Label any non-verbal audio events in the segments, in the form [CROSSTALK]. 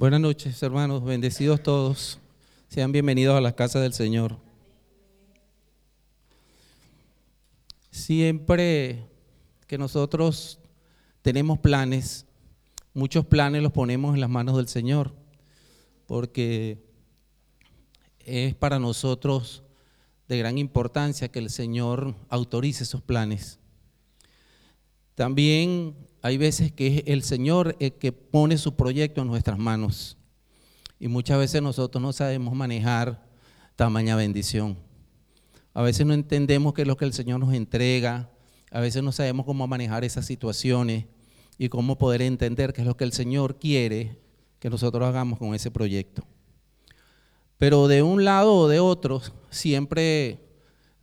Buenas noches, hermanos, bendecidos todos. Sean bienvenidos a la casa del Señor. Siempre que nosotros tenemos planes, muchos planes los ponemos en las manos del Señor, porque es para nosotros de gran importancia que el Señor autorice esos planes. También hay veces que es el Señor el que pone su proyecto en nuestras manos y muchas veces nosotros no sabemos manejar tamaña bendición. A veces no entendemos qué es lo que el Señor nos entrega, a veces no sabemos cómo manejar esas situaciones y cómo poder entender qué es lo que el Señor quiere que nosotros hagamos con ese proyecto. Pero de un lado o de otro, siempre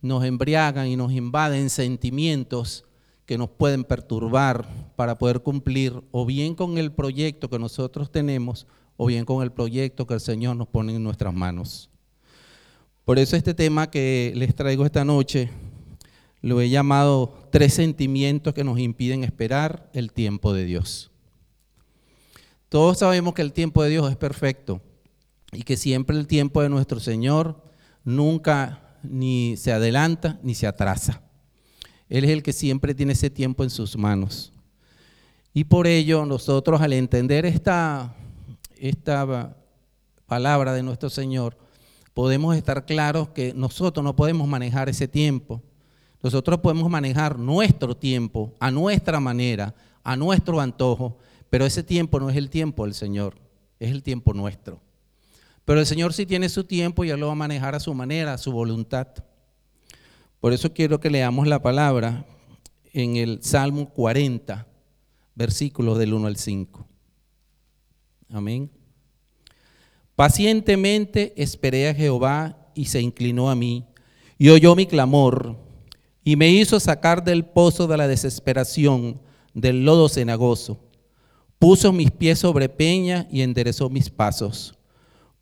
nos embriagan y nos invaden sentimientos que nos pueden perturbar para poder cumplir o bien con el proyecto que nosotros tenemos o bien con el proyecto que el Señor nos pone en nuestras manos. Por eso este tema que les traigo esta noche lo he llamado tres sentimientos que nos impiden esperar el tiempo de Dios. Todos sabemos que el tiempo de Dios es perfecto y que siempre el tiempo de nuestro Señor nunca ni se adelanta ni se atrasa. Él es el que siempre tiene ese tiempo en sus manos. Y por ello nosotros al entender esta, esta palabra de nuestro Señor, podemos estar claros que nosotros no podemos manejar ese tiempo. Nosotros podemos manejar nuestro tiempo a nuestra manera, a nuestro antojo, pero ese tiempo no es el tiempo del Señor, es el tiempo nuestro. Pero el Señor sí tiene su tiempo y Él lo va a manejar a su manera, a su voluntad. Por eso quiero que leamos la palabra en el Salmo 40, versículos del 1 al 5. Amén. Pacientemente esperé a Jehová y se inclinó a mí y oyó mi clamor y me hizo sacar del pozo de la desesperación, del lodo cenagoso. Puso mis pies sobre peña y enderezó mis pasos.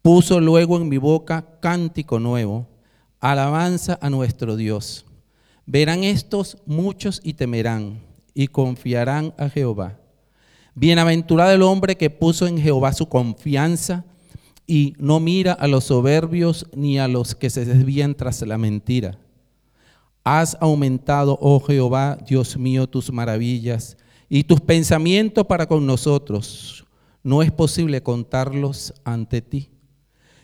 Puso luego en mi boca cántico nuevo Alabanza a nuestro Dios. Verán estos muchos y temerán y confiarán a Jehová. Bienaventurado el hombre que puso en Jehová su confianza y no mira a los soberbios ni a los que se desvían tras la mentira. Has aumentado, oh Jehová, Dios mío, tus maravillas y tus pensamientos para con nosotros. No es posible contarlos ante ti.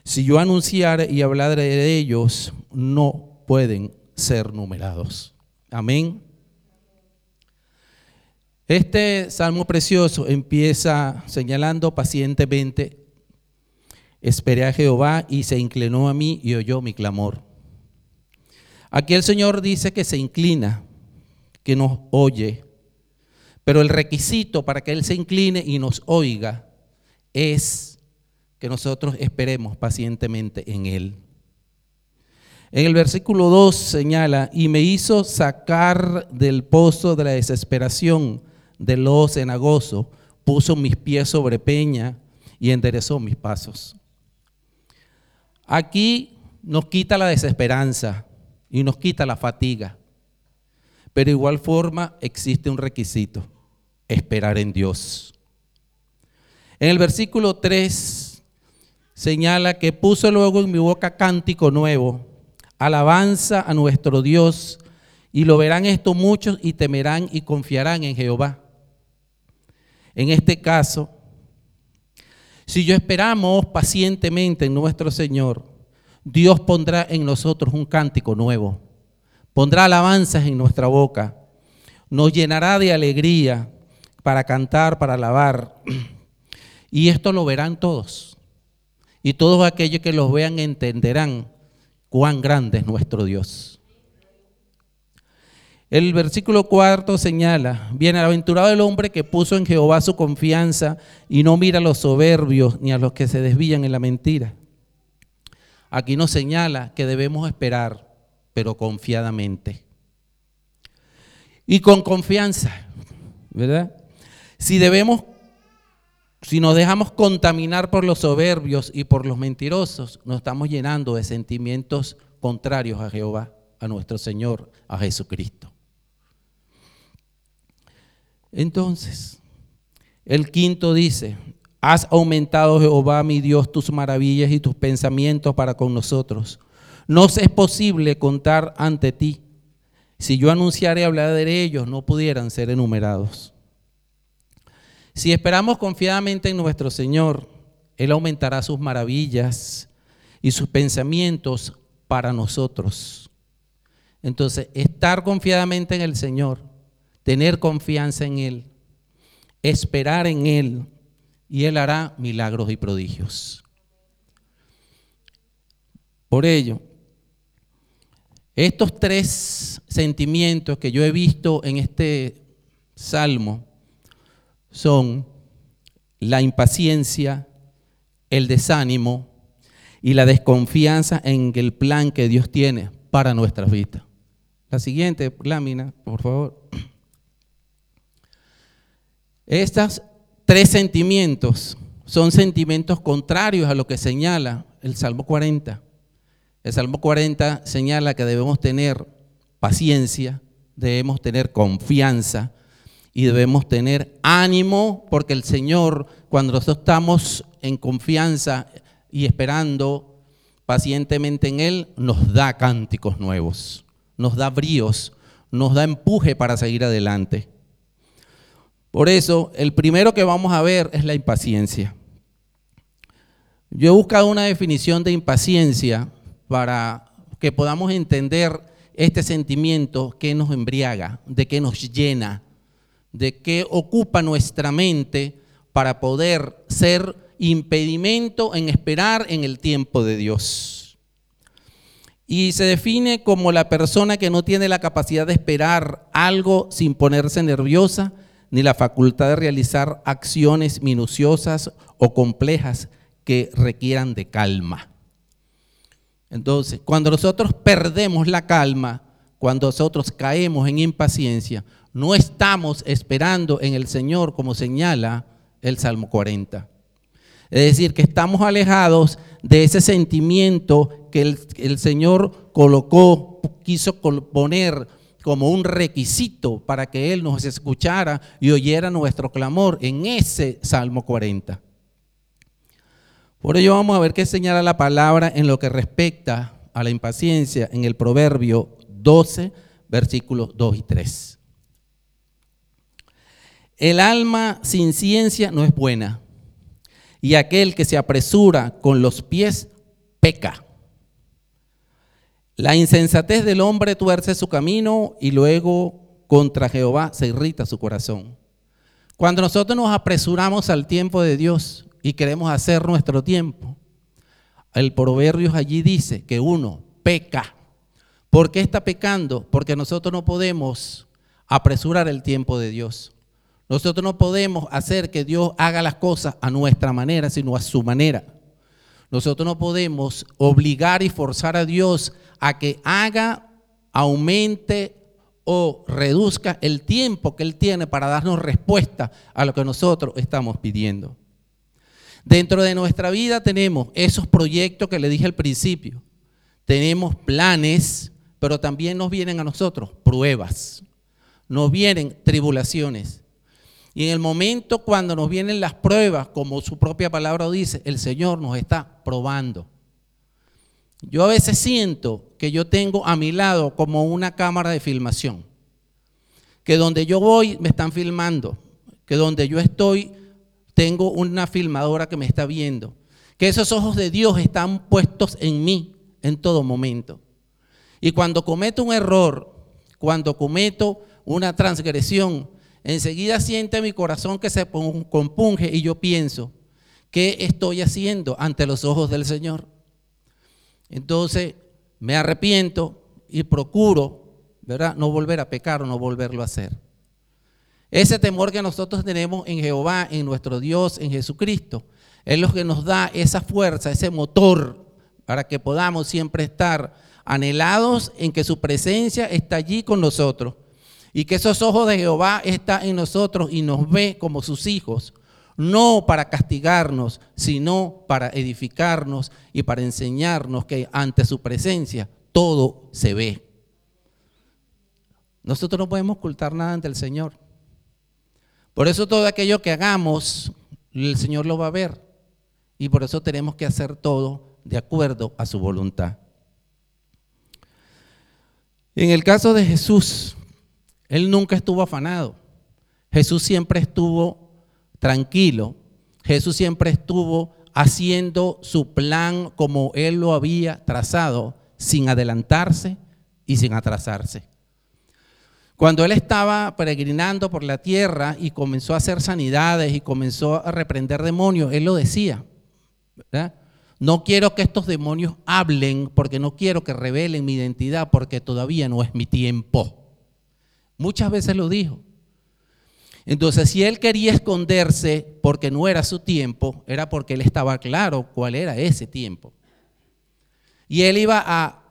Si yo anunciar y hablar de ellos, no pueden ser numerados. Amén. Este salmo precioso empieza señalando pacientemente, esperé a Jehová y se inclinó a mí y oyó mi clamor. Aquí el Señor dice que se inclina, que nos oye, pero el requisito para que Él se incline y nos oiga es que nosotros esperemos pacientemente en Él. En el versículo 2 señala, y me hizo sacar del pozo de la desesperación, del lodo cenagoso, puso mis pies sobre peña y enderezó mis pasos. Aquí nos quita la desesperanza y nos quita la fatiga, pero de igual forma existe un requisito, esperar en Dios. En el versículo 3 señala que puso luego en mi boca cántico nuevo, alabanza a nuestro Dios, y lo verán esto muchos y temerán y confiarán en Jehová. En este caso, si yo esperamos pacientemente en nuestro Señor, Dios pondrá en nosotros un cántico nuevo, pondrá alabanzas en nuestra boca, nos llenará de alegría para cantar, para alabar. [CLEARS THROAT] Y esto lo verán todos y todos aquellos que los vean entenderán cuán grande es nuestro Dios. El versículo cuarto señala, bienaventurado el hombre que puso en Jehová su confianza y no mira a los soberbios ni a los que se desvían en la mentira. Aquí nos señala que debemos esperar, pero confiadamente. Y con confianza, ¿verdad? Si debemos si nos dejamos contaminar por los soberbios y por los mentirosos, nos estamos llenando de sentimientos contrarios a Jehová, a nuestro Señor, a Jesucristo. Entonces, el quinto dice, Has aumentado, Jehová, mi Dios, tus maravillas y tus pensamientos para con nosotros. No es posible contar ante ti. Si yo anunciara y hablara de ellos, no pudieran ser enumerados. Si esperamos confiadamente en nuestro Señor, Él aumentará sus maravillas y sus pensamientos para nosotros. Entonces, estar confiadamente en el Señor, tener confianza en Él, esperar en Él, y Él hará milagros y prodigios. Por ello, estos tres sentimientos que yo he visto en este salmo son la impaciencia, el desánimo y la desconfianza en el plan que Dios tiene para nuestras vidas. La siguiente lámina, por favor. Estas tres sentimientos son sentimientos contrarios a lo que señala el Salmo 40. El Salmo 40 señala que debemos tener paciencia, debemos tener confianza y debemos tener ánimo porque el Señor, cuando nosotros estamos en confianza y esperando pacientemente en Él, nos da cánticos nuevos nos da bríos, nos da empuje para seguir adelante. Por eso, el primero que vamos a ver es la impaciencia. Yo he buscado una definición de impaciencia para que podamos entender este sentimiento que nos embriaga, de que nos llena, de que ocupa nuestra mente para poder ser impedimento en esperar en el tiempo de Dios y se define como la persona que no tiene la capacidad de esperar algo sin ponerse nerviosa, ni la facultad de realizar acciones minuciosas o complejas que requieran de calma. Entonces, cuando nosotros perdemos la calma, cuando nosotros caemos en impaciencia, no estamos esperando en el Señor como señala el Salmo 40. Es decir, que estamos alejados de ese sentimiento que el, Señor colocó, quiso poner como un requisito para que Él nos escuchara y oyera nuestro clamor en ese Salmo 40. Por ello vamos a ver qué señala la palabra en lo que respecta a la impaciencia en el Proverbio 12, versículos 2 y 3. El alma sin ciencia no es buena, y aquel que se apresura con los pies peca. La insensatez del hombre tuerce su camino y luego contra Jehová se irrita su corazón. Cuando nosotros nos apresuramos al tiempo de Dios y queremos hacer nuestro tiempo, el proverbio allí dice que uno peca. ¿Por qué está pecando? Porque nosotros no podemos apresurar el tiempo de Dios. Nosotros no podemos hacer que Dios haga las cosas a nuestra manera, sino a su manera. Nosotros no podemos obligar y forzar a Dios a que haga, aumente o reduzca el tiempo que Él tiene para darnos respuesta a lo que nosotros estamos pidiendo. Dentro de nuestra vida tenemos esos proyectos que le dije al principio. Tenemos planes, pero también nos vienen a nosotros pruebas. Nos vienen tribulaciones. Y en el momento cuando nos vienen las pruebas, como su propia palabra dice, el Señor nos está probando. Yo a veces siento que yo tengo a mi lado como una cámara de filmación, que donde yo voy me están filmando, que donde yo estoy tengo una filmadora que me está viendo, que esos ojos de Dios están puestos en mí en todo momento. Y cuando cometo un error, cuando cometo una transgresión, enseguida siente mi corazón que se compunge y yo pienso, ¿qué estoy haciendo ante los ojos del Señor? Entonces me arrepiento y procuro, ¿verdad? No volver a pecar o no volverlo a hacer. Ese temor que nosotros tenemos en Jehová, en nuestro Dios, en Jesucristo, es lo que nos da esa fuerza, ese motor para que podamos siempre estar anhelados en que su presencia está allí con nosotros y que esos ojos de Jehová están en nosotros y nos ve como sus hijos, no para castigarnos, sino para edificarnos y para enseñarnos que ante su presencia todo se ve. Nosotros no podemos ocultar nada ante el Señor. Por eso todo aquello que hagamos el Señor lo va a ver. Y por eso tenemos que hacer todo de acuerdo a su voluntad. En el caso de Jesús, Él nunca estuvo afanado. Jesús siempre estuvo tranquilo. Jesús siempre estuvo haciendo su plan como Él lo había trazado, sin adelantarse y sin atrasarse. Cuando Él estaba peregrinando por la tierra y comenzó a hacer sanidades y comenzó a reprender demonios, Él lo decía. No quiero que estos demonios hablen porque no quiero que revelen mi identidad porque todavía no es mi tiempo. Muchas veces lo dijo. Entonces, si él quería esconderse porque no era su tiempo, era porque él estaba claro cuál era ese tiempo. Y él iba a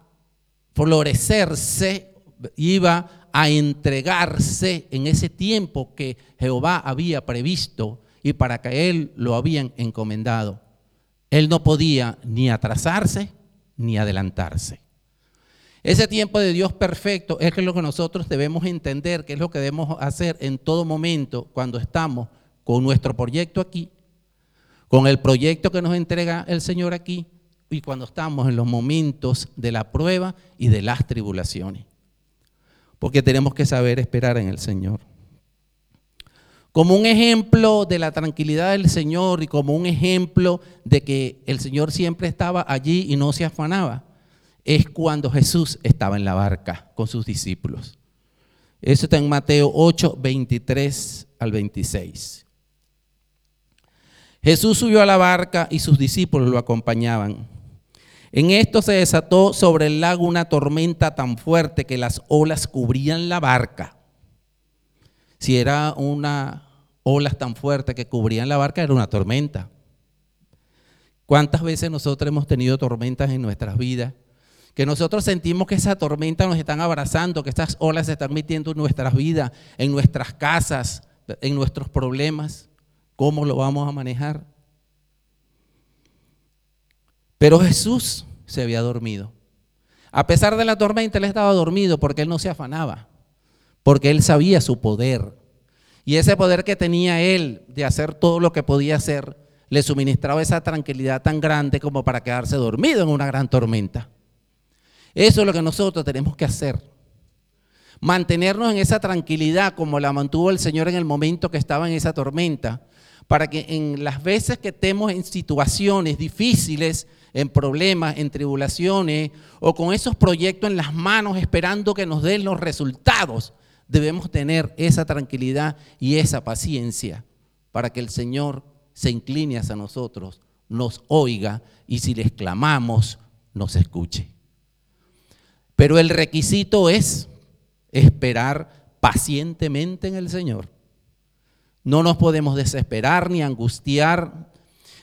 florecerse, iba a entregarse en ese tiempo que Jehová había previsto y para que él lo habían encomendado. Él no podía ni atrasarse ni adelantarse. Ese tiempo de Dios perfecto es lo que nosotros debemos entender, que es lo que debemos hacer en todo momento cuando estamos con nuestro proyecto aquí, con el proyecto que nos entrega el Señor aquí y cuando estamos en los momentos de la prueba y de las tribulaciones. Porque tenemos que saber esperar en el Señor. Como un ejemplo de la tranquilidad del Señor y como un ejemplo de que el Señor siempre estaba allí y no se afanaba es cuando Jesús estaba en la barca con sus discípulos. Eso está en Mateo 8, 23 al 26. Jesús subió a la barca y sus discípulos lo acompañaban. En esto se desató sobre el lago una tormenta tan fuerte que las olas cubrían la barca. Si era una olas tan fuerte que cubrían la barca, era una tormenta. ¿Cuántas veces nosotros hemos tenido tormentas en nuestras vidas que nosotros sentimos que esa tormenta nos están abrazando, que estas olas se están metiendo en nuestras vidas, en nuestras casas, en nuestros problemas. ¿Cómo lo vamos a manejar? Pero Jesús se había dormido. A pesar de la tormenta, él estaba dormido porque él no se afanaba, porque él sabía su poder. Y ese poder que tenía él de hacer todo lo que podía hacer, le suministraba esa tranquilidad tan grande como para quedarse dormido en una gran tormenta. Eso es lo que nosotros tenemos que hacer. Mantenernos en esa tranquilidad como la mantuvo el Señor en el momento que estaba en esa tormenta, para que en las veces que estemos en situaciones difíciles, en problemas, en tribulaciones, o con esos proyectos en las manos esperando que nos den los resultados, debemos tener esa tranquilidad y esa paciencia para que el Señor se incline hacia nosotros, nos oiga y si les clamamos, nos escuche. Pero el requisito es esperar pacientemente en el Señor. No nos podemos desesperar ni angustiar,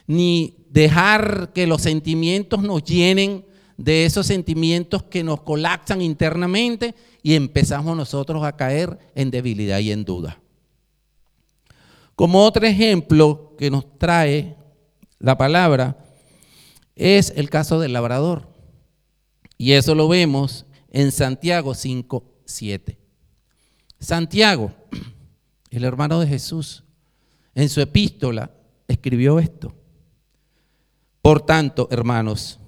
ni dejar que los sentimientos nos llenen de esos sentimientos que nos colapsan internamente y empezamos nosotros a caer en debilidad y en duda. Como otro ejemplo que nos trae la palabra es el caso del labrador. Y eso lo vemos en Santiago 5, 7. Santiago, [CLEARS THROAT] el hermano de Jesús, en su epístola escribió esto. Por tanto, hermanos,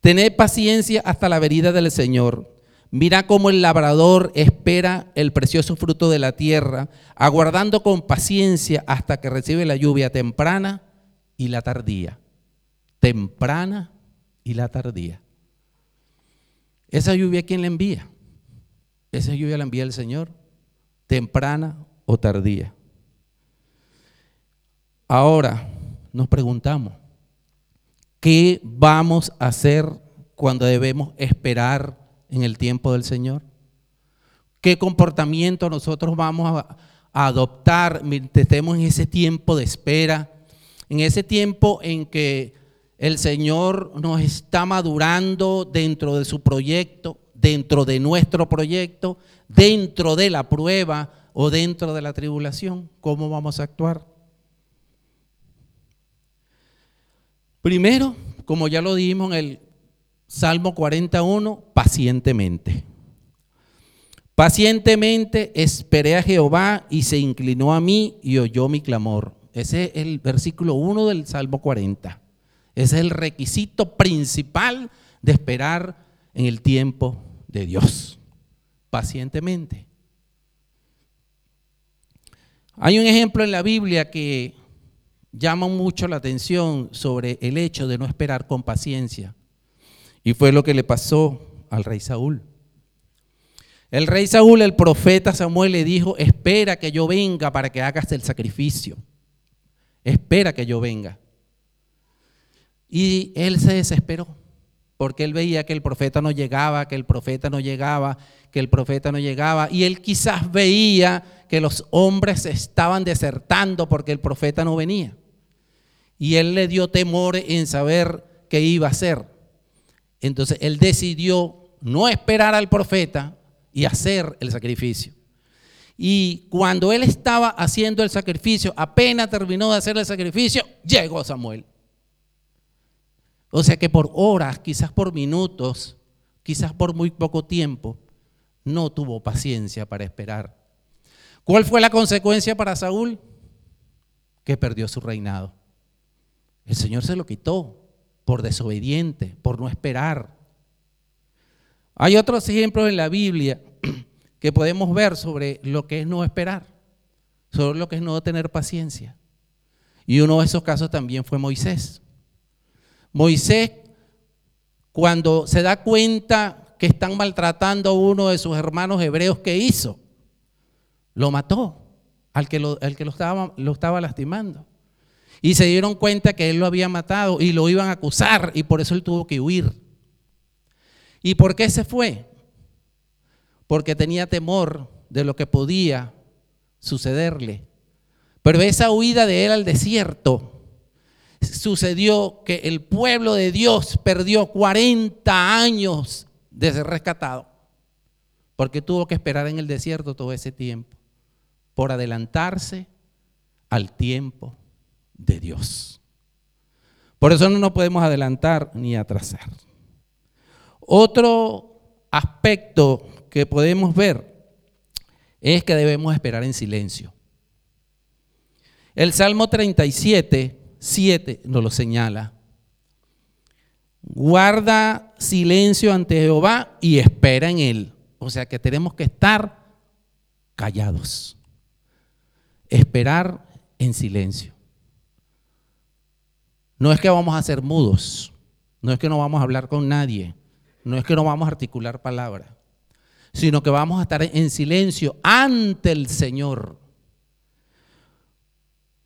tened paciencia hasta la venida del Señor. Mira cómo el labrador espera el precioso fruto de la tierra, aguardando con paciencia hasta que recibe la lluvia temprana y la tardía. Temprana y la tardía. Esa lluvia, ¿quién la envía? Esa lluvia la envía el Señor, temprana o tardía. Ahora nos preguntamos, ¿qué vamos a hacer cuando debemos esperar en el tiempo del Señor? ¿Qué comportamiento nosotros vamos a, adoptar mientras estemos en ese tiempo de espera? En ese tiempo en que el Señor nos está madurando dentro de su proyecto, dentro de nuestro proyecto, dentro de la prueba o dentro de la tribulación. ¿Cómo vamos a actuar? Primero, como ya lo dijimos en el Salmo 41, pacientemente. Pacientemente esperé a Jehová y se inclinó a mí y oyó mi clamor Ese es el versículo 1 del Salmo 40. Ese es el requisito principal de esperar en el tiempo de Dios, pacientemente. Hay un ejemplo en la Biblia que llama mucho la atención sobre el hecho de no esperar con paciencia. Y fue lo que le pasó al rey Saúl. El rey Saúl, el profeta Samuel le dijo, espera que yo venga para que hagas el sacrificio. Espera que yo venga. Y él se desesperó, porque él veía que el profeta no llegaba, que el profeta no llegaba, que el profeta no llegaba. Y él quizás veía que los hombres estaban desertando porque el profeta no venía. Y él le dio temor en saber qué iba a hacer. Entonces él decidió no esperar al profeta, y hacer el sacrificio. Y cuando él estaba haciendo el sacrificio, apenas terminó de hacer el sacrificio, llegó Samuel. O sea que por horas, quizás por minutos, quizás por muy poco tiempo, no tuvo paciencia para esperar. ¿Cuál fue la consecuencia para Saúl? Que perdió su reinado. El Señor se lo quitó por desobediente, por no esperar. Hay otros ejemplos en la Biblia [CLEARS THROAT] que podemos ver sobre lo que es no esperar, sobre lo que es no tener paciencia. Y uno de esos casos también fue Moisés. Moisés, cuando se da cuenta que están maltratando a uno de sus hermanos hebreos, ¿qué hizo? Lo mató al que lo, lo estaba lastimando. Y se dieron cuenta que él lo había matado y lo iban a acusar y por eso él tuvo que huir. ¿Y por qué se fue? Porque tenía temor de lo que podía sucederle. Pero esa huida de él al desierto sucedió que el pueblo de Dios perdió 40 años de ser rescatado. Porque tuvo que esperar en el desierto todo ese tiempo por adelantarse al tiempo de Dios. Por eso no nos podemos adelantar ni atrasar. Otro aspecto que podemos ver es que debemos esperar en silencio. El Salmo 37, 7 nos lo señala. Guarda silencio ante Jehová y espera en él. O sea que tenemos que estar callados. Esperar en silencio. No es que vamos a ser mudos, no es que no vamos a hablar con nadie, no es que no vamos a articular palabra, sino que vamos a estar en silencio ante el Señor.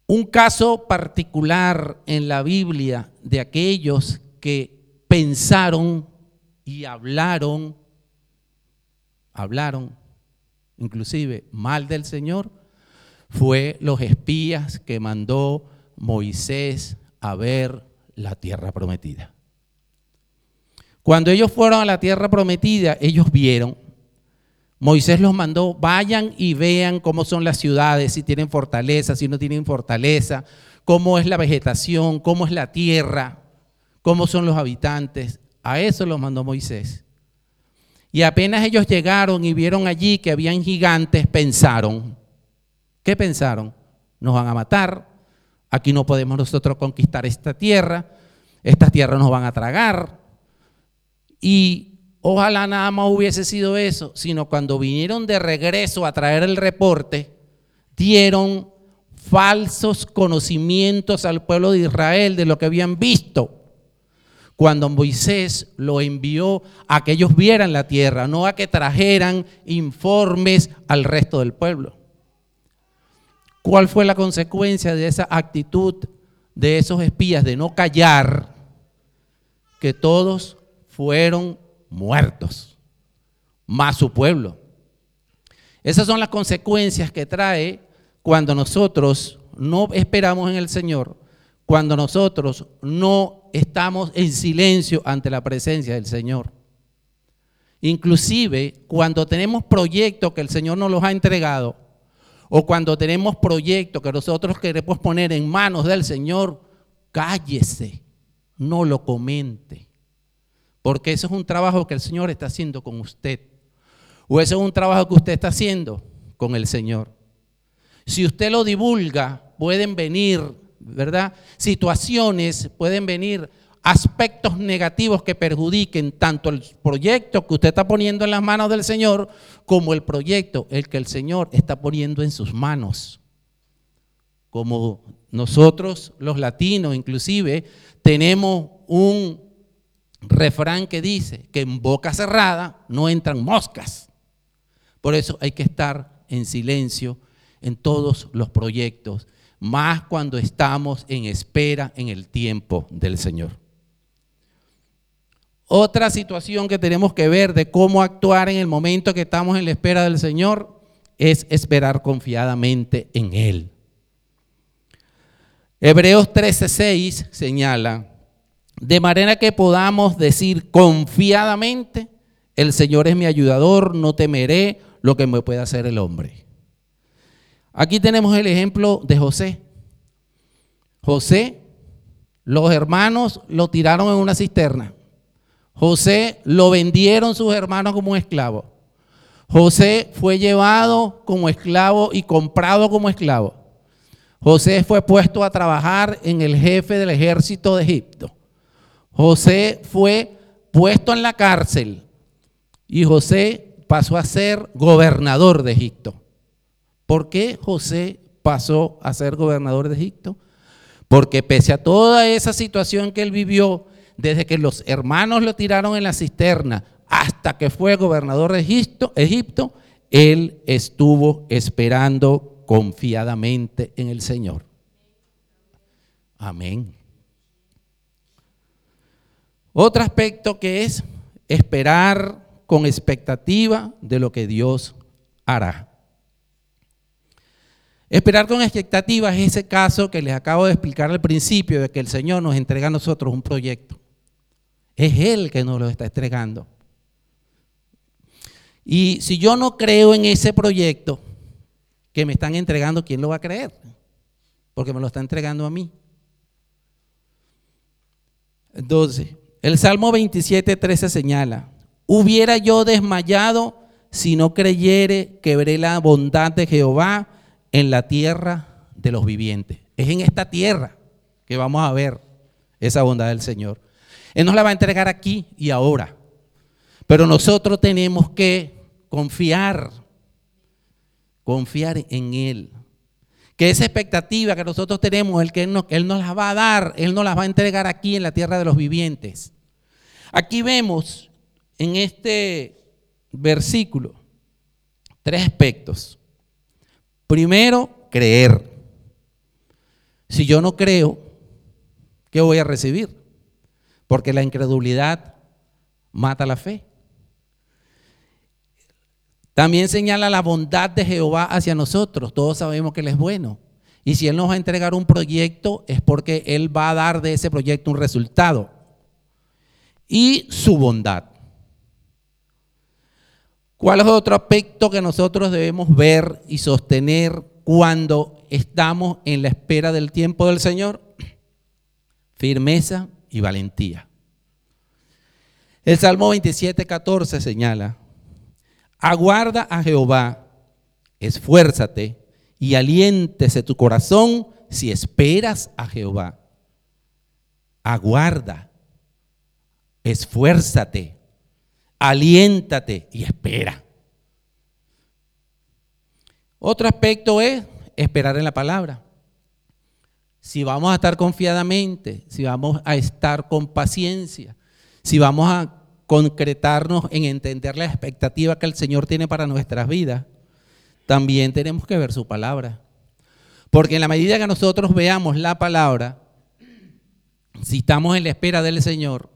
Un caso particular en la Biblia de aquellos que pensaron y hablaron, hablaron inclusive mal del Señor, fue los espías que mandó Moisés a ver la tierra prometida. Cuando ellos fueron a la tierra prometida, ellos vieron. Moisés los mandó, vayan y vean cómo son las ciudades, si tienen fortaleza, si no tienen fortaleza, cómo es la vegetación, cómo es la tierra, cómo son los habitantes. A eso los mandó Moisés. Y apenas ellos llegaron y vieron allí que habían gigantes, pensaron. ¿Qué pensaron? Nos van a matar, aquí no podemos nosotros conquistar esta tierra, estas tierras nos van a tragar, y ojalá nada más hubiese sido eso, sino cuando vinieron de regreso a traer el reporte, dieron falsos conocimientos al pueblo de Israel de lo que habían visto. Cuando Moisés lo envió a que ellos vieran la tierra, no a que trajeran informes al resto del pueblo. ¿Cuál fue la consecuencia de esa actitud de esos espías de no callar? Que todos fueron muertos, más su pueblo. Esas son las consecuencias que trae cuando nosotros no esperamos en el Señor, cuando nosotros no estamos en silencio ante la presencia del Señor. Inclusive cuando tenemos proyectos que el Señor nos los ha entregado, o cuando tenemos proyectos que nosotros queremos poner en manos del Señor, cállese, no lo comente. Porque eso es un trabajo que el Señor está haciendo con usted. O eso es un trabajo que usted está haciendo con el Señor. Si usted lo divulga, pueden venir, ¿verdad? Situaciones, pueden venir aspectos negativos que perjudiquen tanto el proyecto que usted está poniendo en las manos del Señor como el proyecto el que el Señor está poniendo en sus manos. Como nosotros los latinos inclusive tenemos un refrán que dice que en boca cerrada no entran moscas. Por eso hay que estar en silencio en todos los proyectos, más cuando estamos en espera en el tiempo del Señor. Otra situación que tenemos que ver de cómo actuar en el momento que estamos en la espera del Señor es esperar confiadamente en Él. Hebreos 13:6 señala, de manera que podamos decir confiadamente, el Señor es mi ayudador, no temeré lo que me pueda hacer el hombre. Aquí tenemos el ejemplo de José. José, los hermanos lo tiraron en una cisterna. José lo vendieron sus hermanos como un esclavo. José fue llevado como esclavo y comprado como esclavo. José fue puesto a trabajar en el jefe del ejército de Egipto. José fue puesto en la cárcel y José pasó a ser gobernador de Egipto. ¿Por qué José pasó a ser gobernador de Egipto? Porque pese a toda esa situación que él vivió, desde que los hermanos lo tiraron en la cisterna hasta que fue gobernador de Egipto, Egipto él estuvo esperando confiadamente en el Señor. Amén. Otro aspecto que es esperar con expectativa de lo que Dios hará. Esperar con expectativa es ese caso que les acabo de explicar al principio de que el Señor nos entrega a nosotros un proyecto. Es Él que nos lo está entregando. Y si yo no creo en ese proyecto que me están entregando, ¿quién lo va a creer? Porque me lo está entregando a mí. Entonces, el Salmo 27, 13 señala, hubiera yo desmayado si no creyere que veré la bondad de Jehová en la tierra de los vivientes. Es en esta tierra que vamos a ver esa bondad del Señor. Él nos la va a entregar aquí y ahora. Pero nosotros tenemos que confiar, confiar en Él. Que esa expectativa que nosotros tenemos, el que él nos, él nos la va a dar, Él nos las va a entregar aquí en la tierra de los vivientes. Aquí vemos en este versículo tres aspectos. Primero, creer. Si yo no creo, ¿qué voy a recibir? porque la incredulidad mata la fe. También señala la bondad de Jehová hacia nosotros. Todos sabemos que Él es bueno. Y si Él nos va a entregar un proyecto es porque Él va a dar de ese proyecto un resultado. Y su bondad. ¿Cuál es otro aspecto que nosotros debemos ver y sostener cuando estamos en la espera del tiempo del Señor? Firmeza y valentía. El Salmo 27, 14 señala, aguarda a Jehová, esfuérzate y aliéntese tu corazón si esperas a Jehová. Aguarda, esfuérzate, aliéntate y espera. Otro aspecto es esperar en la palabra si vamos a estar confiadamente, si vamos a estar con paciencia, si vamos a concretarnos en entender la expectativa que el Señor tiene para nuestras vidas, también tenemos que ver su palabra. Porque en la medida que nosotros veamos la palabra, si estamos en la espera del Señor,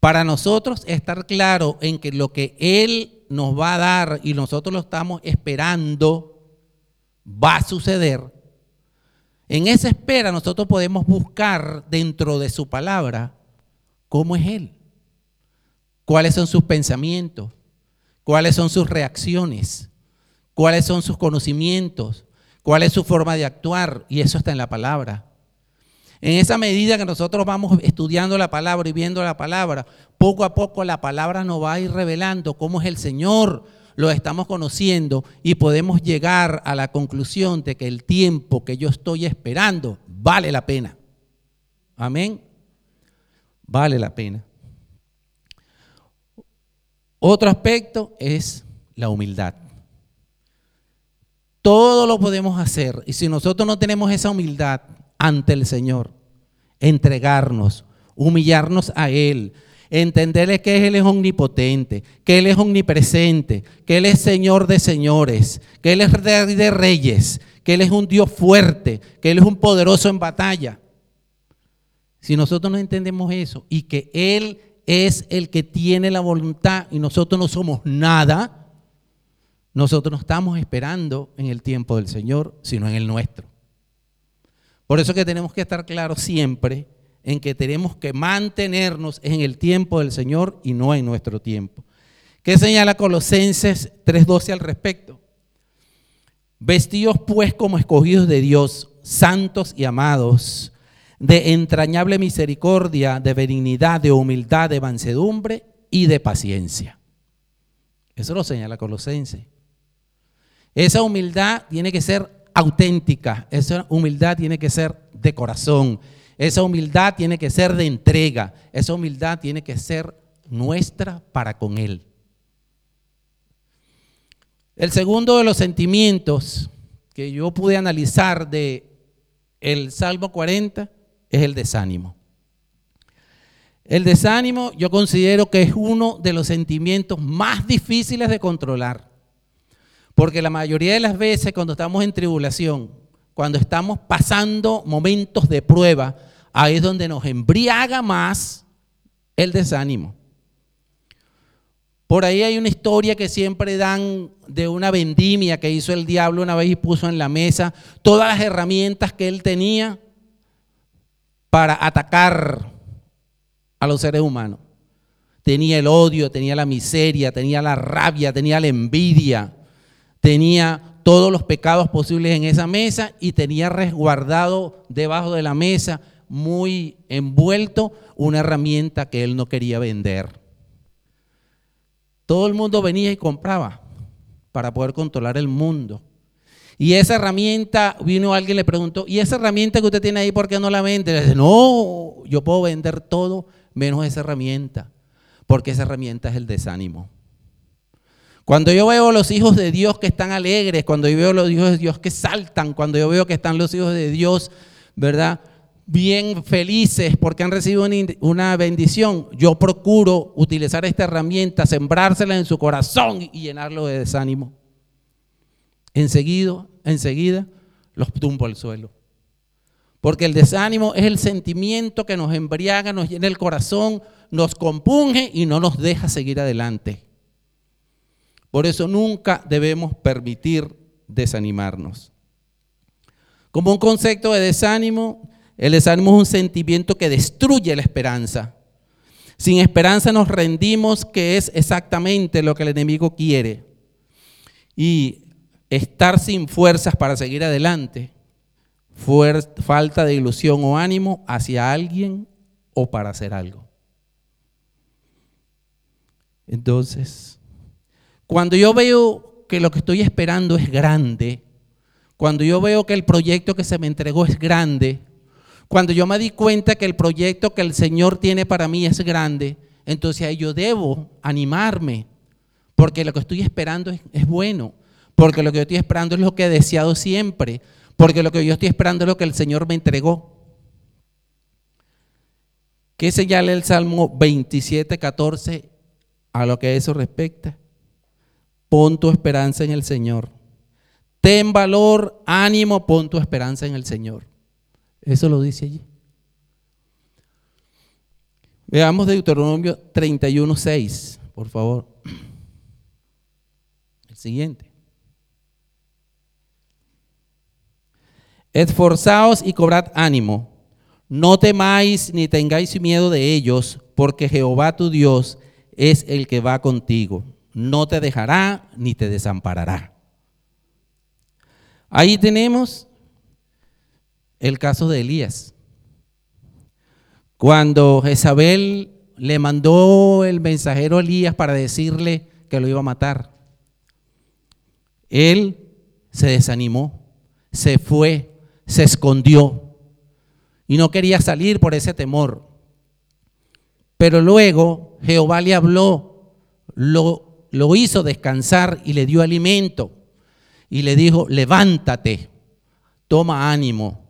para nosotros estar claro en que lo que Él nos va a dar y nosotros lo estamos esperando, va a suceder, en esa espera nosotros podemos buscar dentro de su palabra cómo es Él, cuáles son sus pensamientos, cuáles son sus reacciones, cuáles son sus conocimientos, cuál es su forma de actuar, y eso está en la palabra. En esa medida que nosotros vamos estudiando la palabra y viendo la palabra, poco a poco la palabra nos va a ir revelando cómo es el Señor, lo estamos conociendo y podemos llegar a la conclusión de que el tiempo que yo estoy esperando vale la pena. Amén. Vale la pena. Otro aspecto es la humildad. Todo lo podemos hacer y si nosotros no tenemos esa humildad ante el Señor, entregarnos, humillarnos a Él, entenderle que Él es omnipotente, que Él es omnipresente, que Él es Señor de señores, que Él es Rey de reyes, que Él es un Dios fuerte, que Él es un poderoso en batalla. Si nosotros no entendemos eso y que Él es el que tiene la voluntad y nosotros no somos nada, nosotros no estamos esperando en el tiempo del Señor, sino en el nuestro. Por eso que tenemos que estar claros siempre en que tenemos que mantenernos en el tiempo del Señor y no en nuestro tiempo. ¿Qué señala Colosenses 3:12 al respecto? Vestidos pues como escogidos de Dios, santos y amados, de entrañable misericordia, de benignidad, de humildad, de mansedumbre y de paciencia. Eso lo señala Colosenses. Esa humildad tiene que ser auténtica, esa humildad tiene que ser de corazón, esa humildad tiene que ser de entrega. Esa humildad tiene que ser nuestra para con Él. El segundo de los sentimientos que yo pude analizar de el Salmo 40 es el desánimo. El desánimo yo considero que es uno de los sentimientos más difíciles de controlar. Porque la mayoría de las veces cuando estamos en tribulación, cuando estamos pasando momentos de prueba, ahí es donde nos embriaga más el desánimo. Por ahí hay una historia que siempre dan de una vendimia que hizo el diablo una vez y puso en la mesa todas las herramientas que él tenía para atacar a los seres humanos. Tenía el odio, tenía la miseria, tenía la rabia, tenía la envidia, tenía todos los pecados posibles en esa mesa y tenía resguardado debajo de la mesa muy envuelto una herramienta que él no quería vender. Todo el mundo venía y compraba para poder controlar el mundo. Y esa herramienta, vino alguien le preguntó, ¿y esa herramienta que usted tiene ahí, por qué no la vende? Le dice, no, yo puedo vender todo menos esa herramienta, porque esa herramienta es el desánimo. Cuando yo veo los hijos de Dios que están alegres, cuando yo veo los hijos de Dios que saltan, cuando yo veo que están los hijos de Dios, ¿verdad? bien felices porque han recibido una bendición, yo procuro utilizar esta herramienta, sembrársela en su corazón y llenarlo de desánimo. Enseguida, enseguida los tumbo al suelo. Porque el desánimo es el sentimiento que nos embriaga, nos llena el corazón, nos compunge y no nos deja seguir adelante. Por eso nunca debemos permitir desanimarnos. Como un concepto de desánimo, el desánimo es un sentimiento que destruye la esperanza. Sin esperanza nos rendimos, que es exactamente lo que el enemigo quiere. Y estar sin fuerzas para seguir adelante, falta de ilusión o ánimo hacia alguien o para hacer algo. Entonces, cuando yo veo que lo que estoy esperando es grande, cuando yo veo que el proyecto que se me entregó es grande, cuando yo me di cuenta que el proyecto que el Señor tiene para mí es grande, entonces yo debo animarme, porque lo que estoy esperando es, bueno, porque lo que yo estoy esperando es lo que he deseado siempre, porque lo que yo estoy esperando es lo que el Señor me entregó. ¿Qué señala el Salmo 27, 14 a lo que eso respecta? Pon tu esperanza en el Señor. Ten valor, ánimo, pon tu esperanza en el Señor. Eso lo dice allí. Veamos Deuteronomio 31, 6, por favor. El siguiente. Esforzaos y cobrad ánimo. No temáis ni tengáis miedo de ellos, porque Jehová tu Dios es el que va contigo. No te dejará ni te desamparará. Ahí tenemos el caso de Elías. Cuando Jezabel le mandó el mensajero Elías para decirle que lo iba a matar. él se desanimó, se fue, se escondió y no quería salir por ese temor. Pero luego Jehová le habló, lo, hizo descansar y le dio alimento y le dijo, levántate, toma ánimo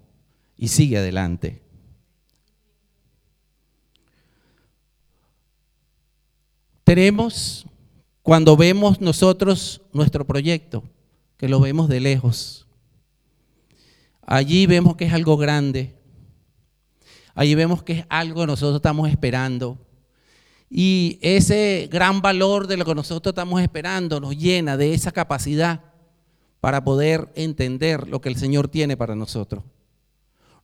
y sigue adelante. Tenemos, cuando vemos nosotros nuestro proyecto, que lo vemos de lejos, allí vemos que es algo grande, allí vemos que es algo que nosotros estamos esperando. Y ese gran valor de lo que nosotros estamos esperando nos llena de esa capacidad para poder entender lo que el Señor tiene para nosotros.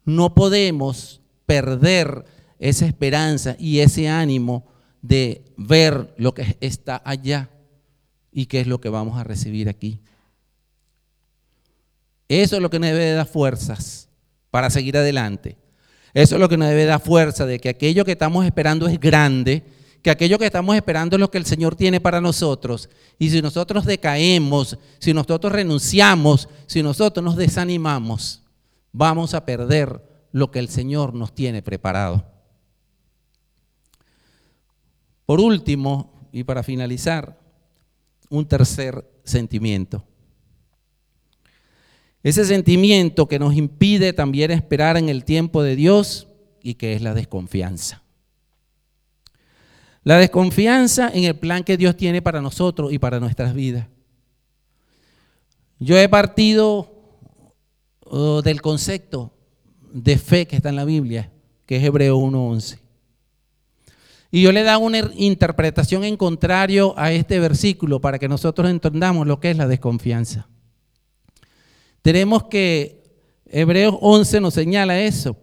No podemos perder esa esperanza y ese ánimo de ver lo que está allá y qué es lo que vamos a recibir aquí. Eso es lo que nos debe dar fuerzas para seguir adelante. Eso es lo que nos debe dar fuerza de que aquello que estamos esperando es grande que aquello que estamos esperando es lo que el Señor tiene para nosotros. Y si nosotros decaemos, si nosotros renunciamos, si nosotros nos desanimamos, vamos a perder lo que el Señor nos tiene preparado. Por último, y para finalizar, un tercer sentimiento. Ese sentimiento que nos impide también esperar en el tiempo de Dios y que es la desconfianza. La desconfianza en el plan que Dios tiene para nosotros y para nuestras vidas. Yo he partido oh, del concepto de fe que está en la Biblia, que es Hebreo 1.11. Y yo le he dado una interpretación en contrario a este versículo para que nosotros entendamos lo que es la desconfianza. Tenemos que, Hebreos 11 nos señala eso,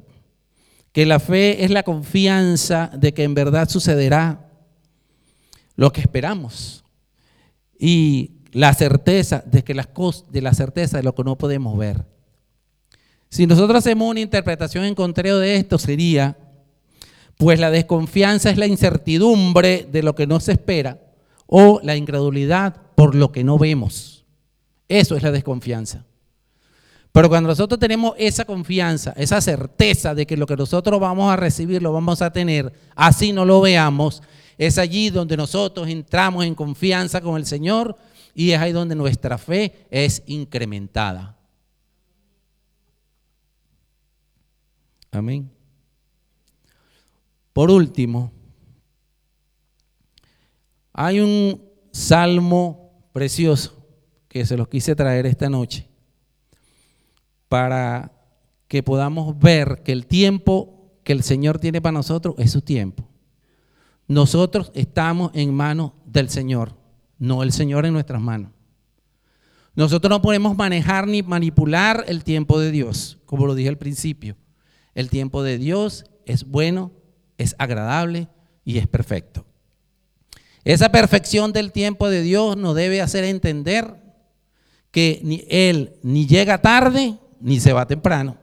que la fe es la confianza de que en verdad sucederá lo que esperamos y la certeza de que las cosas, de la certeza de lo que no podemos ver. Si nosotros hacemos una interpretación en contrario de esto sería, pues la desconfianza es la incertidumbre de lo que no se espera o la incredulidad por lo que no vemos. Eso es la desconfianza. Pero cuando nosotros tenemos esa confianza, esa certeza de que lo que nosotros vamos a recibir lo vamos a tener, así no lo veamos, es allí donde nosotros entramos en confianza con el Señor y es ahí donde nuestra fe es incrementada. Amén. Por último, hay un salmo precioso que se los quise traer esta noche para que podamos ver que el tiempo que el Señor tiene para nosotros es su tiempo. Nosotros estamos en manos del Señor, no el Señor en nuestras manos. Nosotros no podemos manejar ni manipular el tiempo de Dios, como lo dije al principio. El tiempo de Dios es bueno, es agradable y es perfecto. Esa perfección del tiempo de Dios nos debe hacer entender que ni Él ni llega tarde ni se va temprano.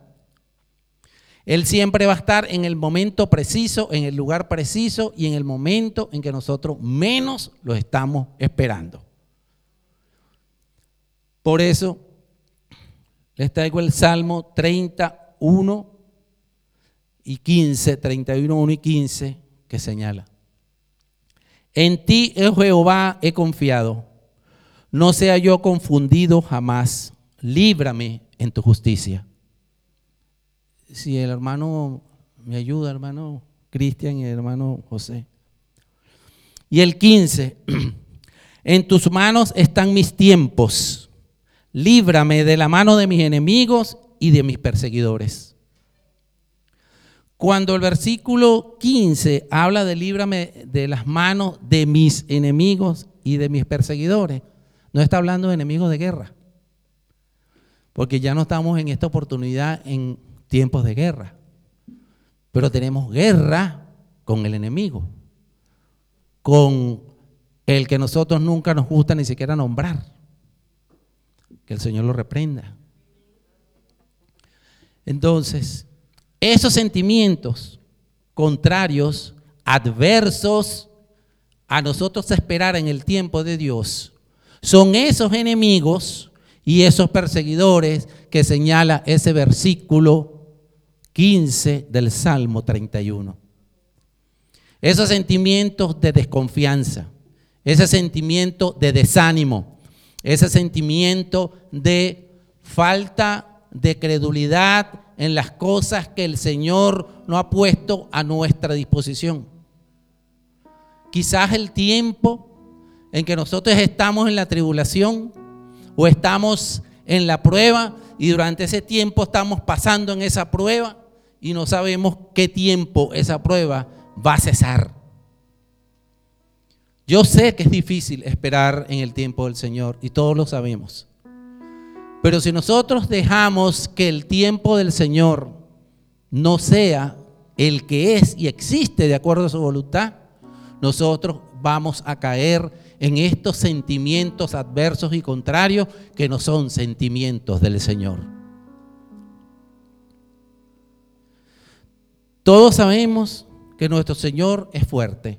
Él siempre va a estar en el momento preciso, en el lugar preciso y en el momento en que nosotros menos lo estamos esperando. Por eso les traigo el Salmo 31 y 15, 31, 1 y 15, que señala. En ti, oh Jehová, he confiado. No sea yo confundido jamás. Líbrame en tu justicia si el hermano me ayuda, hermano Cristian y hermano José. Y el 15, [CLEARS THROAT] en tus manos están mis tiempos, líbrame de la mano de mis enemigos y de mis perseguidores. Cuando el versículo 15 habla de líbrame de las manos de mis enemigos y de mis perseguidores, no está hablando de enemigos de guerra, porque ya no estamos en esta oportunidad en tiempos de guerra. Pero tenemos guerra con el enemigo, con el que nosotros nunca nos gusta ni siquiera nombrar. Que el Señor lo reprenda. Entonces, esos sentimientos contrarios, adversos a nosotros esperar en el tiempo de Dios, son esos enemigos y esos perseguidores que señala ese versículo 15 del Salmo 31. Esos sentimientos de desconfianza, ese sentimiento de desánimo, ese sentimiento de falta de credulidad en las cosas que el Señor no ha puesto a nuestra disposición. Quizás el tiempo en que nosotros estamos en la tribulación o estamos en la prueba y durante ese tiempo estamos pasando en esa prueba y no sabemos qué tiempo esa prueba va a cesar. Yo sé que es difícil esperar en el tiempo del Señor y todos lo sabemos. Pero si nosotros dejamos que el tiempo del Señor no sea el que es y existe de acuerdo a su voluntad, nosotros vamos a caer en estos sentimientos adversos y contrarios que no son sentimientos del Señor. Todos sabemos que nuestro Señor es fuerte,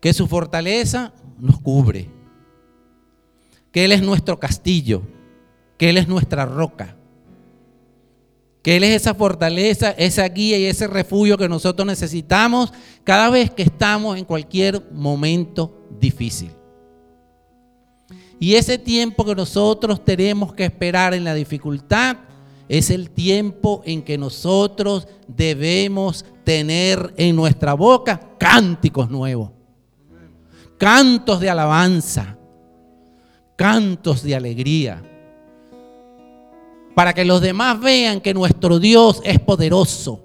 que su fortaleza nos cubre, que Él es nuestro castillo, que Él es nuestra roca, que Él es esa fortaleza, esa guía y ese refugio que nosotros necesitamos cada vez que estamos en cualquier momento difícil. Y ese tiempo que nosotros tenemos que esperar en la dificultad es el tiempo en que nosotros debemos tener en nuestra boca cánticos nuevos, cantos de alabanza, cantos de alegría para que los demás vean que nuestro Dios es poderoso.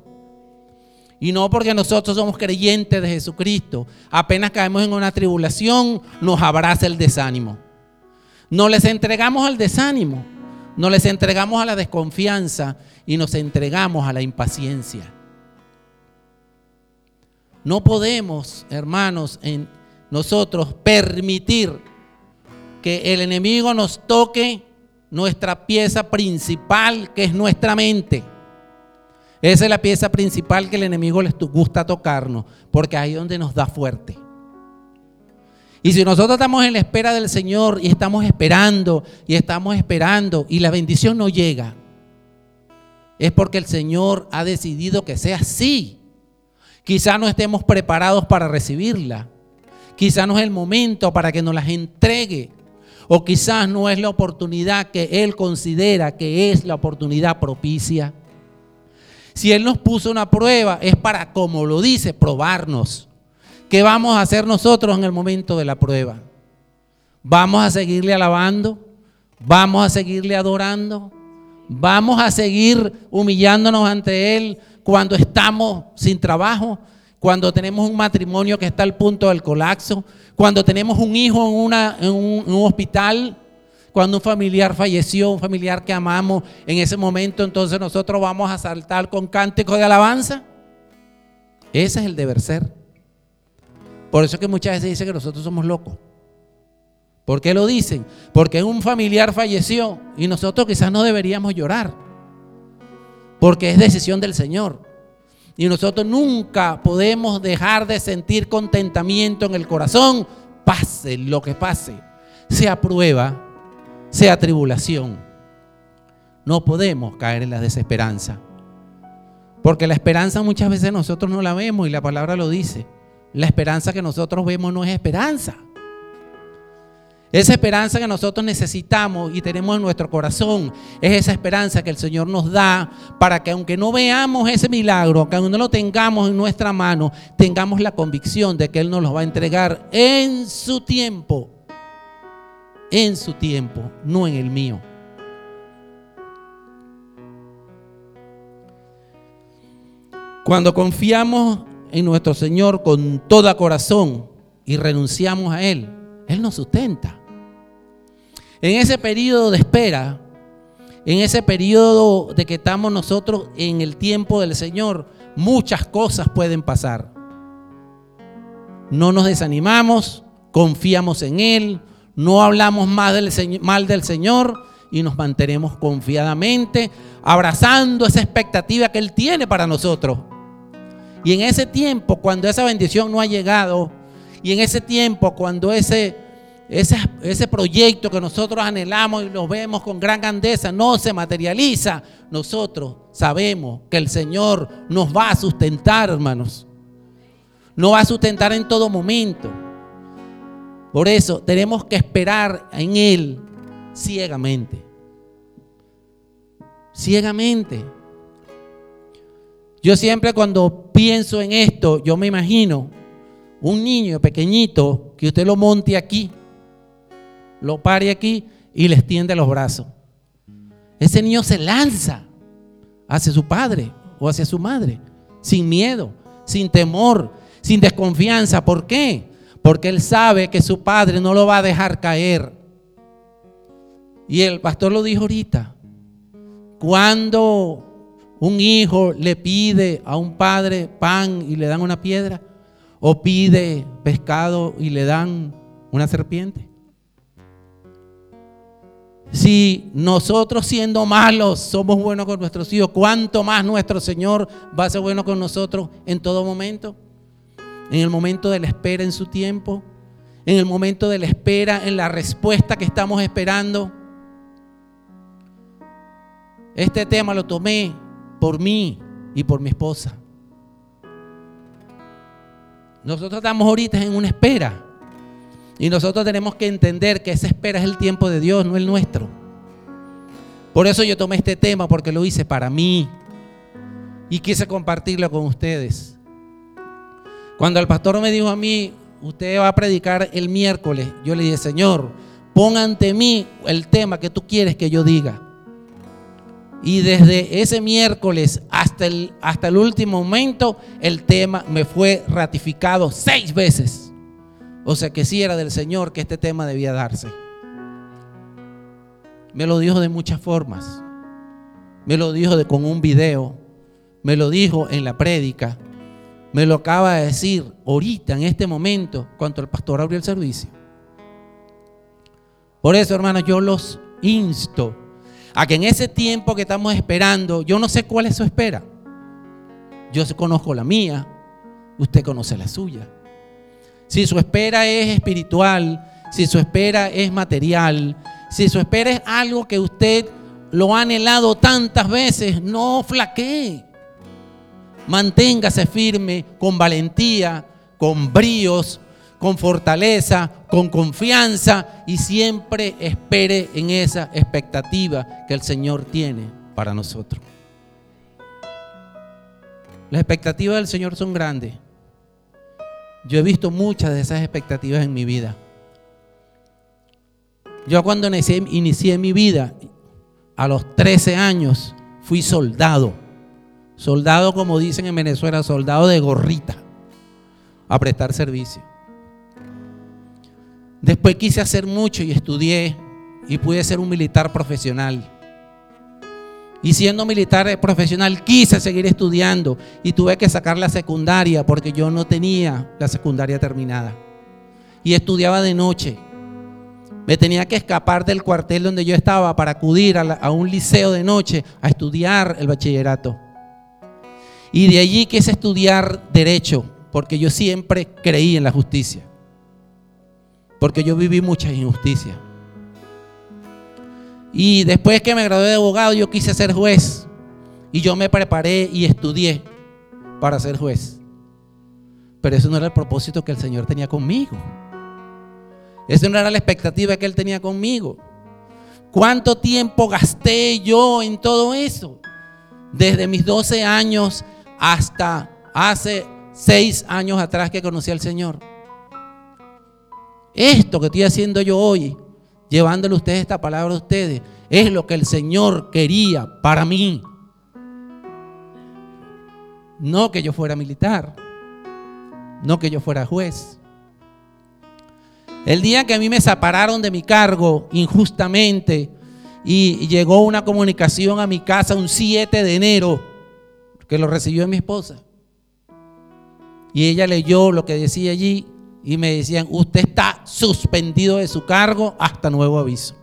Y no porque nosotros somos creyentes de Jesucristo. Apenas caemos en una tribulación, nos abraza el desánimo. No les entregamos al desánimo, no les entregamos a la desconfianza y nos entregamos a la impaciencia. No podemos, hermanos, en nosotros permitir que el enemigo nos toque nuestra pieza principal, que es nuestra mente. Esa es la pieza principal que el enemigo les gusta tocarnos, porque ahí es donde nos da fuerte. Y si nosotros estamos en la espera del Señor y estamos esperando y estamos esperando y la bendición no llega, es porque el Señor ha decidido que sea así. Quizá no estemos preparados para recibirla. Quizá no es el momento para que nos las entregue. O quizás no es la oportunidad que Él considera que es la oportunidad propicia. Si Él nos puso una prueba es para, como lo dice, probarnos. ¿Qué vamos a hacer nosotros en el momento de la prueba? ¿Vamos a seguirle alabando? ¿Vamos a seguirle adorando? ¿Vamos a seguir humillándonos ante Él cuando estamos sin trabajo? Cuando tenemos un matrimonio que está al punto del colapso? Cuando tenemos un hijo en, un, hospital, cuando un familiar falleció, un familiar que amamos, en ese momento entonces nosotros vamos a saltar con cántico de alabanza. Ese es el deber ser. Por eso es que muchas veces dicen que nosotros somos locos. ¿Por qué lo dicen? Porque un familiar falleció y nosotros quizás no deberíamos llorar. Porque es decisión del Señor. Y nosotros nunca podemos dejar de sentir contentamiento en el corazón, pase lo que pase, sea prueba, sea tribulación. No podemos caer en la desesperanza. Porque la esperanza muchas veces nosotros no la vemos y la palabra lo dice. La esperanza que nosotros vemos no es esperanza. Esa esperanza que nosotros necesitamos y tenemos en nuestro corazón es esa esperanza que el Señor nos da para que aunque no veamos ese milagro, que aunque no lo tengamos en nuestra mano, tengamos la convicción de que Él nos lo va a entregar en su tiempo. En su tiempo, no en el mío. Cuando confiamos en nuestro Señor con todo corazón y renunciamos a Él, Él nos sustenta. En ese periodo de espera, en ese periodo de que estamos nosotros en el tiempo del Señor, muchas cosas pueden pasar. No nos desanimamos, confiamos en Él, no hablamos del, mal del Señor y nos mantenemos confiadamente abrazando esa expectativa que Él tiene para nosotros. Y en ese tiempo, cuando esa bendición no ha llegado, y en ese tiempo, cuando ese ese, proyecto que nosotros anhelamos y lo vemos con gran grandeza no se materializa, nosotros sabemos que el Señor nos va a sustentar, hermanos. Nos va a sustentar en todo momento. Por eso tenemos que esperar en Él ciegamente. Ciegamente. Yo siempre cuando pienso en esto, yo me imagino un niño pequeñito que usted lo monte aquí lo pare aquí y le extiende los brazos. Ese niño se lanza hacia su padre o hacia su madre, sin miedo, sin temor, sin desconfianza. ¿Por qué? Porque él sabe que su padre no lo va a dejar caer. Y el pastor lo dijo ahorita. Cuando un hijo le pide a un padre pan y le dan una piedra, o pide pescado y le dan una serpiente. Si nosotros siendo malos somos buenos con nuestros hijos, ¿cuánto más nuestro Señor va a ser bueno con nosotros en todo momento? En el momento de la espera en su tiempo, en el momento de la espera, en la respuesta que estamos esperando. Este tema lo tomé por mí y por mi esposa. Nosotros estamos ahorita en una espera. Y nosotros tenemos que entender que esa espera es el tiempo de Dios, no el nuestro. Por eso yo tomé este tema, porque lo hice para mí. Y quise compartirlo con ustedes. Cuando el pastor me dijo a mí, usted va a predicar el miércoles, yo le dije, Señor, pon ante mí el tema que tú quieres que yo diga. Y desde ese miércoles hasta el, hasta el último momento, el tema me fue ratificado seis veces. O sea que sí era del Señor que este tema debía darse. Me lo dijo de muchas formas. Me lo dijo con un video. Me lo dijo en la prédica. Me lo acaba de decir ahorita, en este momento, cuando el pastor abrió el servicio. Por eso, hermanos, yo los insto a que en ese tiempo que estamos esperando, yo no sé cuál es su espera. Yo conozco la mía, usted conoce la suya. Si su espera es espiritual, si su espera es material, si su espera es algo que usted lo ha anhelado tantas veces, no flaquee. Manténgase firme, con valentía, con bríos, con fortaleza, con confianza y siempre espere en esa expectativa que el Señor tiene para nosotros. Las expectativas del Señor son grandes. Yo he visto muchas de esas expectativas en mi vida. Yo cuando inicié, mi vida, a los 13 años, fui soldado. Soldado, como dicen en Venezuela, soldado de gorrita, a prestar servicio. Después quise hacer mucho y estudié y pude ser un militar profesional. Y siendo militar profesional quise seguir estudiando y tuve que sacar la secundaria porque yo no tenía la secundaria terminada. Y estudiaba de noche. Me tenía que escapar del cuartel donde yo estaba para acudir a, un liceo de noche a estudiar el bachillerato. Y de allí quise estudiar derecho porque yo siempre creí en la justicia. Porque yo viví muchas injusticias. Y después que me gradué de abogado, yo quise ser juez. Y yo me preparé y estudié para ser juez. Pero eso no era el propósito que el Señor tenía conmigo. Esa no era la expectativa que Él tenía conmigo. ¿Cuánto tiempo gasté yo en todo eso? Desde mis 12 años hasta hace 6 años atrás que conocí al Señor. Esto que estoy haciendo yo hoy llevándole ustedes esta palabra a ustedes, es lo que el Señor quería para mí. No que yo fuera militar, no que yo fuera juez. El día que a mí me separaron de mi cargo injustamente y llegó una comunicación a mi casa un 7 de enero, que lo recibió mi esposa, y ella leyó lo que decía allí, y me decían, usted está suspendido de su cargo hasta nuevo aviso.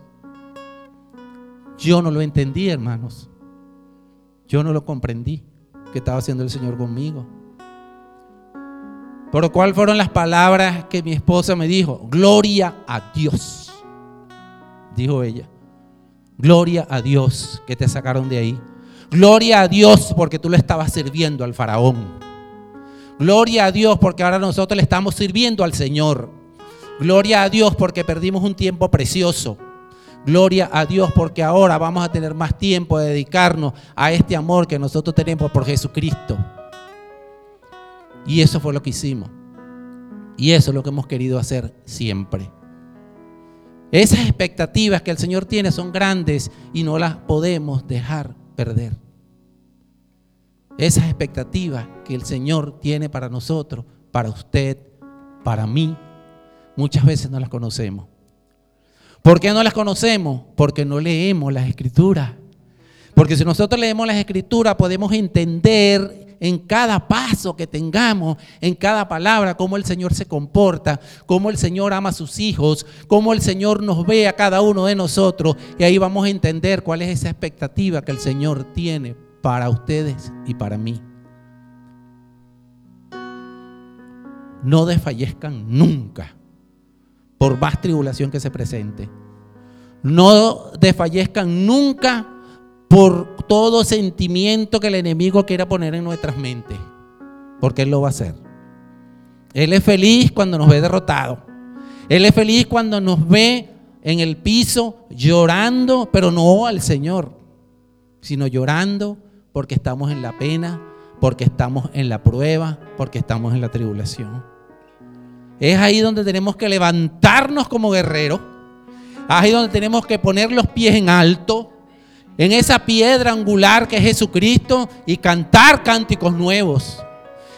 Yo no lo entendí, hermanos. Yo no lo comprendí que estaba haciendo el Señor conmigo. Por lo cual fueron las palabras que mi esposa me dijo, gloria a Dios, dijo ella. Gloria a Dios que te sacaron de ahí. Gloria a Dios porque tú le estabas sirviendo al faraón. Gloria a Dios porque ahora nosotros le estamos sirviendo al Señor. Gloria a Dios porque perdimos un tiempo precioso. Gloria a Dios porque ahora vamos a tener más tiempo de dedicarnos a este amor que nosotros tenemos por Jesucristo. Y eso fue lo que hicimos. Y eso es lo que hemos querido hacer siempre. Esas expectativas que el Señor tiene son grandes y no las podemos dejar perder. Esas expectativas que el Señor tiene para nosotros, para usted, para mí, muchas veces no las conocemos. ¿Por qué no las conocemos? Porque no leemos las escrituras. Porque si nosotros leemos las escrituras podemos entender en cada paso que tengamos, en cada palabra, cómo el Señor se comporta, cómo el Señor ama a sus hijos, cómo el Señor nos ve a cada uno de nosotros. Y ahí vamos a entender cuál es esa expectativa que el Señor tiene para ustedes y para mí. No desfallezcan nunca por más tribulación que se presente. No desfallezcan nunca por todo sentimiento que el enemigo quiera poner en nuestras mentes, porque Él lo va a hacer. Él es feliz cuando nos ve derrotados. Él es feliz cuando nos ve en el piso llorando, pero no al Señor, sino llorando porque estamos en la pena, porque estamos en la prueba, porque estamos en la tribulación. Es ahí donde tenemos que levantarnos como guerreros. Ahí donde tenemos que poner los pies en alto en esa piedra angular que es Jesucristo y cantar cánticos nuevos,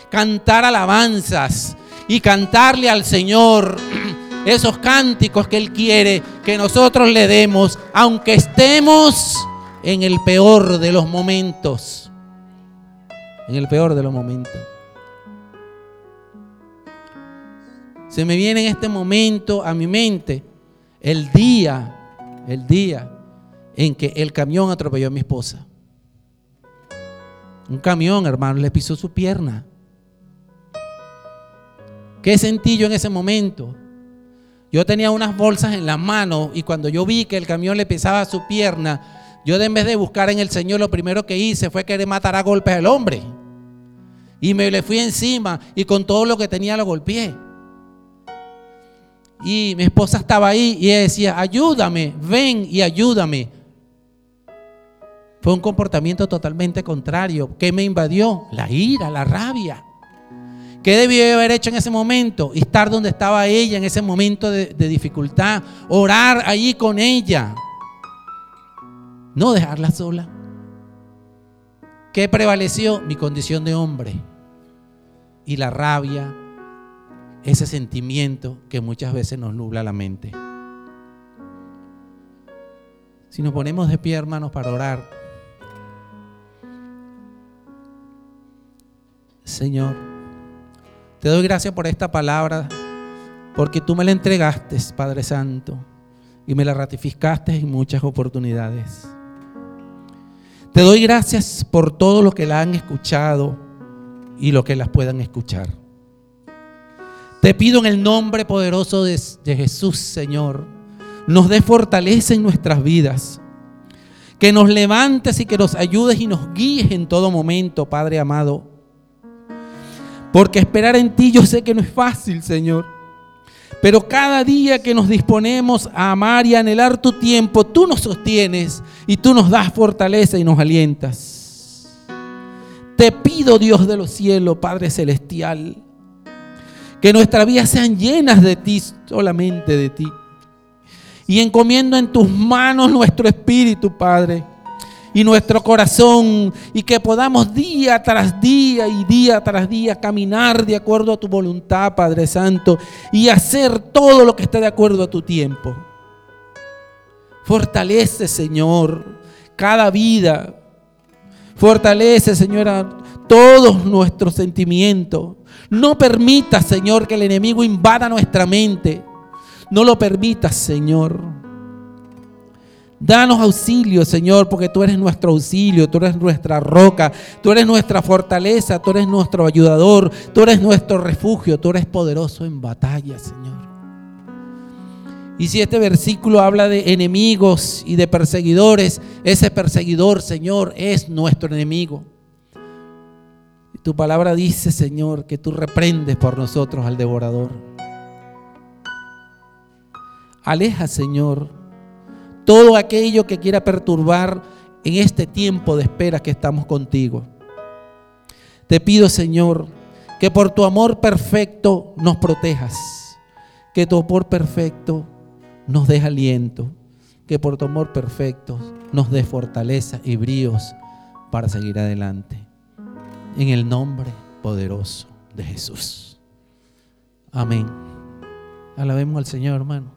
cantar alabanzas y cantarle al Señor [CLEARS THROAT] esos cánticos que Él quiere que nosotros le demos, aunque estemos en el peor de los momentos. En el peor de los momentos. Se me viene en este momento a mi mente el día, el día en que el camión atropelló a mi esposa. Un camión, hermano, le pisó su pierna. ¿Qué sentí yo en ese momento? Yo tenía unas bolsas en las manos y cuando yo vi que el camión le pisaba su pierna, yo en vez de buscar en el Señor, lo primero que hice fue querer matar a golpes al hombre. Y me le fui encima y con todo lo que tenía lo golpeé. Y mi esposa estaba ahí y ella decía, ayúdame, ven y ayúdame. Fue un comportamiento totalmente contrario. ¿Qué me invadió? La ira, la rabia. ¿Qué debió haber hecho en ese momento? Estar donde estaba ella en ese momento de, dificultad. Orar allí con ella. No dejarla sola. ¿Qué prevaleció? Mi condición de hombre. Y la rabia, ese sentimiento que muchas veces nos nubla la mente. Si nos ponemos de pie, hermanos, para orar. Señor, te doy gracias por esta palabra, porque tú me la entregaste, Padre Santo, y me la ratificaste en muchas oportunidades. Te doy gracias por todo lo que la han escuchado y lo que las puedan escuchar. Te pido en el nombre poderoso de, de Jesús, Señor, nos dé fortaleza en nuestras vidas. Que nos levantes y que nos ayudes y nos guíes en todo momento, Padre amado. Porque esperar en ti yo sé que no es fácil, Señor. Pero cada día que nos disponemos a amar y anhelar tu tiempo, tú nos sostienes y tú nos das fortaleza y nos alientas. Te pido, Dios de los cielos, Padre Celestial, que nuestras vidas sean llenas de ti, solamente de ti. Y encomiendo en tus manos nuestro espíritu, Padre y nuestro corazón y que podamos día tras día y día tras día caminar de acuerdo a tu voluntad, Padre Santo, y hacer todo lo que esté de acuerdo a tu tiempo. Fortalece, Señor, cada vida. Fortalece, Señora, todos nuestros sentimientos. No permita, Señor, que el enemigo invada nuestra mente. No lo permitas, Señor. Danos auxilio, Señor, porque tú eres nuestro auxilio, tú eres nuestra roca, tú eres nuestra fortaleza, tú eres nuestro ayudador, tú eres nuestro refugio, tú eres poderoso en batalla, Señor. Y si este versículo habla de enemigos y de perseguidores, ese perseguidor, Señor, es nuestro enemigo. Y tu palabra dice, Señor, que tú reprendes por nosotros al devorador. Aleja, Señor, todo aquello que quiera perturbar en este tiempo de espera que estamos contigo. Te pido, Señor, que por tu amor perfecto nos protejas, que tu amor perfecto nos dé aliento, que por tu amor perfecto nos dé fortaleza y bríos para seguir adelante. En el nombre poderoso de Jesús. Amén. Alabemos al Señor, hermano.